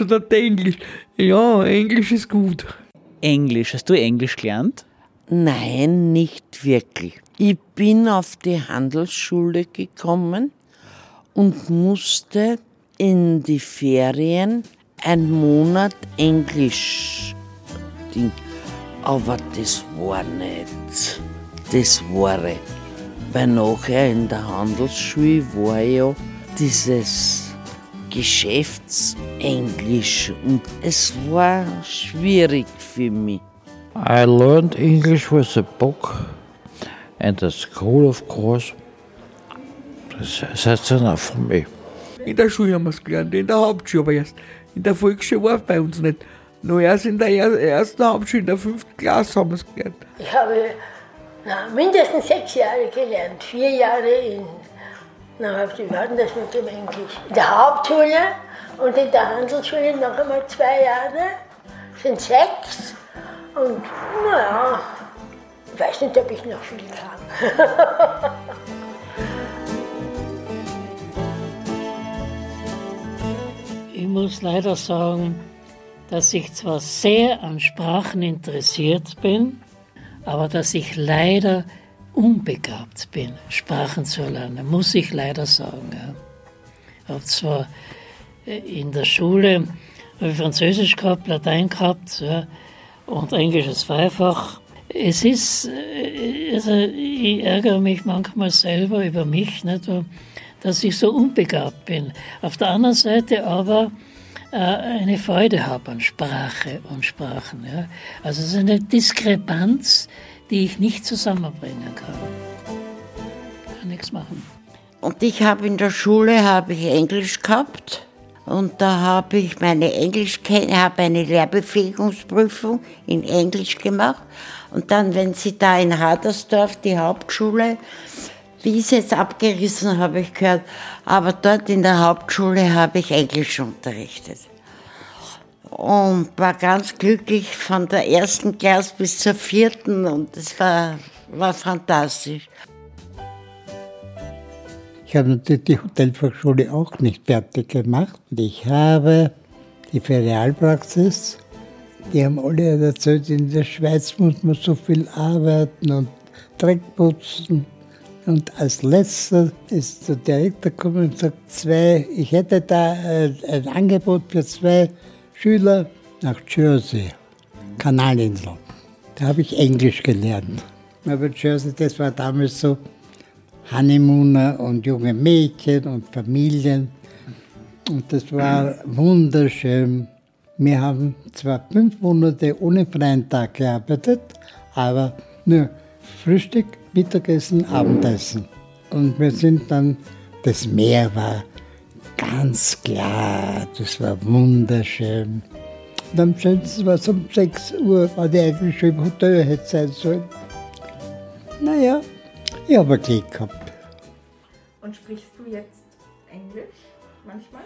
oder Englisch? Ja, Englisch ist gut. Englisch, hast du Englisch gelernt? Nein, nicht wirklich. Ich bin auf die Handelsschule gekommen und musste in die Ferien einen Monat Englisch. Ding. Aber das war nicht das Wahre. Weil nachher in der Handelsschule war ja dieses Geschäftsenglisch und es war schwierig für mich. I learned English with a book and the school, of course. That's enough for me. In der Schule haben wir es gelernt, in der Hauptschule aber erst. In der Volksschule war es bei uns nicht. Nur erst in der ersten Hauptschule, in der fünften Klasse haben wir es gelernt. Ich habe na, mindestens sechs Jahre gelernt. Vier Jahre in, na, wie war denn das mit dem Englisch? In der Hauptschule und in der Handelsschule noch einmal zwei Jahre. Sind sechs. Und naja, ich weiß nicht, ob ich noch viel kann. Ich muss leider sagen, dass ich zwar sehr an Sprachen interessiert bin, aber dass ich leider unbegabt bin, Sprachen zu erlernen, muss ich leider sagen. Ich habe zwar äh, in der Schule Französisch gehabt, Latein gehabt ja, und Englisch ist zweifach. Es ist, äh, also ich ärgere mich manchmal selber über mich, nicht, dass ich so unbegabt bin. Auf der anderen Seite aber äh, eine Freude habe an Sprache und Sprachen. Ja. Also es ist eine Diskrepanz, die ich nicht zusammenbringen kann. Kann nichts machen. Und ich habe in der Schule habe ich Englisch gehabt und da habe ich meine Englisch habe eine Lehrbefähigungsprüfung in Englisch gemacht und dann, wenn sie da in Hadersdorf die Hauptschule wie ist jetzt abgerissen, habe ich gehört. Aber dort in der Hauptschule habe ich Englisch unterrichtet. Und war ganz glücklich von der ersten Klasse bis zur vierten und es war, war fantastisch. Ich habe natürlich die Hotelfachschule auch nicht fertig gemacht. Ich habe die Ferialpraxis, die haben alle erzählt, in der Schweiz muss man so viel arbeiten und Dreck putzen. Und als letzter ist der Direktor gekommen und sagt, zwei, ich hätte da äh, ein Angebot für zwei Schüler nach Jersey, Kanalinsel. Da habe ich Englisch gelernt. Aber Jersey, das war damals so Honeymooner und junge Mädchen und Familien. Und das war wunderschön. Wir haben zwar fünf Monate ohne freien Tag gearbeitet, aber nur Frühstück, Mittagessen, Abendessen. Und wir sind dann, das Meer war ganz klar, das war wunderschön. Und am schönsten war es um 6 Uhr, war die eigentlich schon im Hotel hätte sein sollen. Naja, ich habe Glück gehabt. Und sprichst du jetzt Englisch manchmal?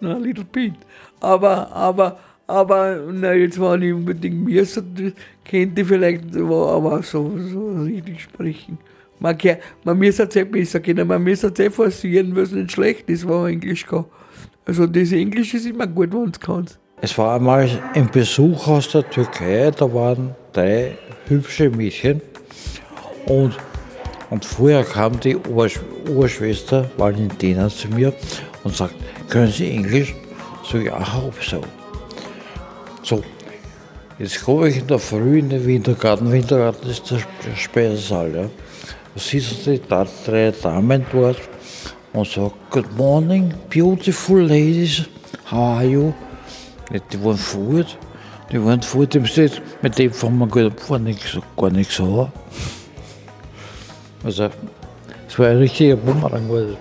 Na, little bit. Aber, aber, aber, na, jetzt war nicht unbedingt mir, so, könnte vielleicht aber so, so richtig sprechen. Man, kann, man muss es eh besser kennen, man muss es eh forcieren, was nicht schlecht ist, wenn man Englisch kann. Also das Englisch ist immer gut, wenn man es kann. Es war einmal ein Besuch aus der Türkei, da waren drei hübsche Mädchen und, und vorher kam die Urschwester Valentina zu mir und sagt, können Sie Englisch? So, ja, hab so. So, jetzt komme ich in der Früh in den Wintergarten. Wintergarten ist der Speisesaal. Ja. Da sitzen die drei Damen dort und sagen, Good morning, beautiful ladies, how are you? Die waren fort, die waren fort, mit dem fangen wir gar nichts, gar nichts an. Also, es war ein richtiger Bumerang.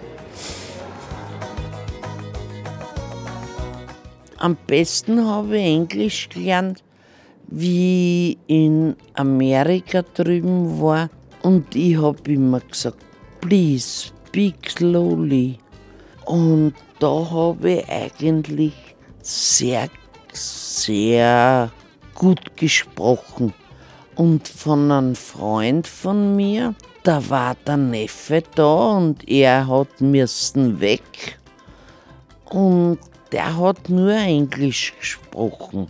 Am besten habe ich Englisch gelernt, wie in Amerika drüben war. Und ich habe immer gesagt, please speak slowly. Und da habe ich eigentlich sehr, sehr gut gesprochen. Und von einem Freund von mir, da war der Neffe da und er hat müssen weg. Und der hat nur Englisch gesprochen.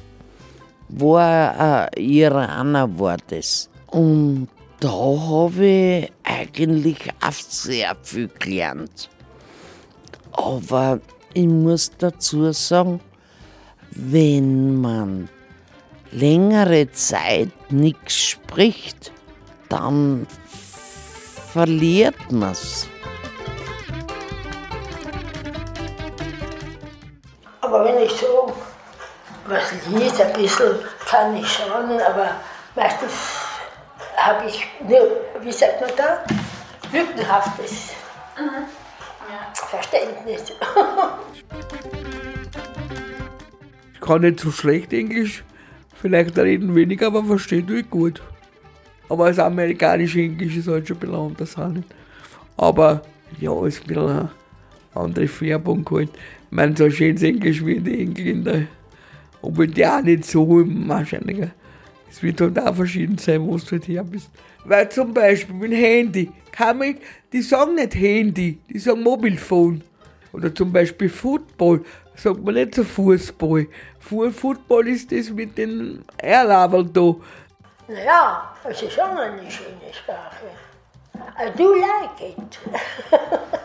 War ein Iraner war das. Und da habe ich eigentlich auch sehr viel gelernt. Aber ich muss dazu sagen, wenn man längere Zeit nichts spricht, dann verliert man es. Aber wenn ich so was lese, ein bisschen kann ich schon, aber meistens habe ich nur, wie sagt man da, lückenhaftes Verständnis. Ich kann nicht so schlecht Englisch, vielleicht reden weniger, aber verstehe ich gut. Aber das amerikanische Englisch ist halt schon ein bisschen anders. Auch nicht. Aber ja, ist ein bisschen eine andere Färbung halt. Ich meine, so schönes Englisch wie die Engländer. Obwohl die auch nicht so wahrscheinlich. Es wird halt auch verschieden sein, wo du halt her bist. Weil zum Beispiel mit Handy, kann man, die sagen nicht Handy, die sagen Mobilphone. Oder zum Beispiel Football, sagt man nicht so Fußball. Fu Football ist das mit den Erlabeln da. Naja, es ist schon eine schöne Sprache. I do like it.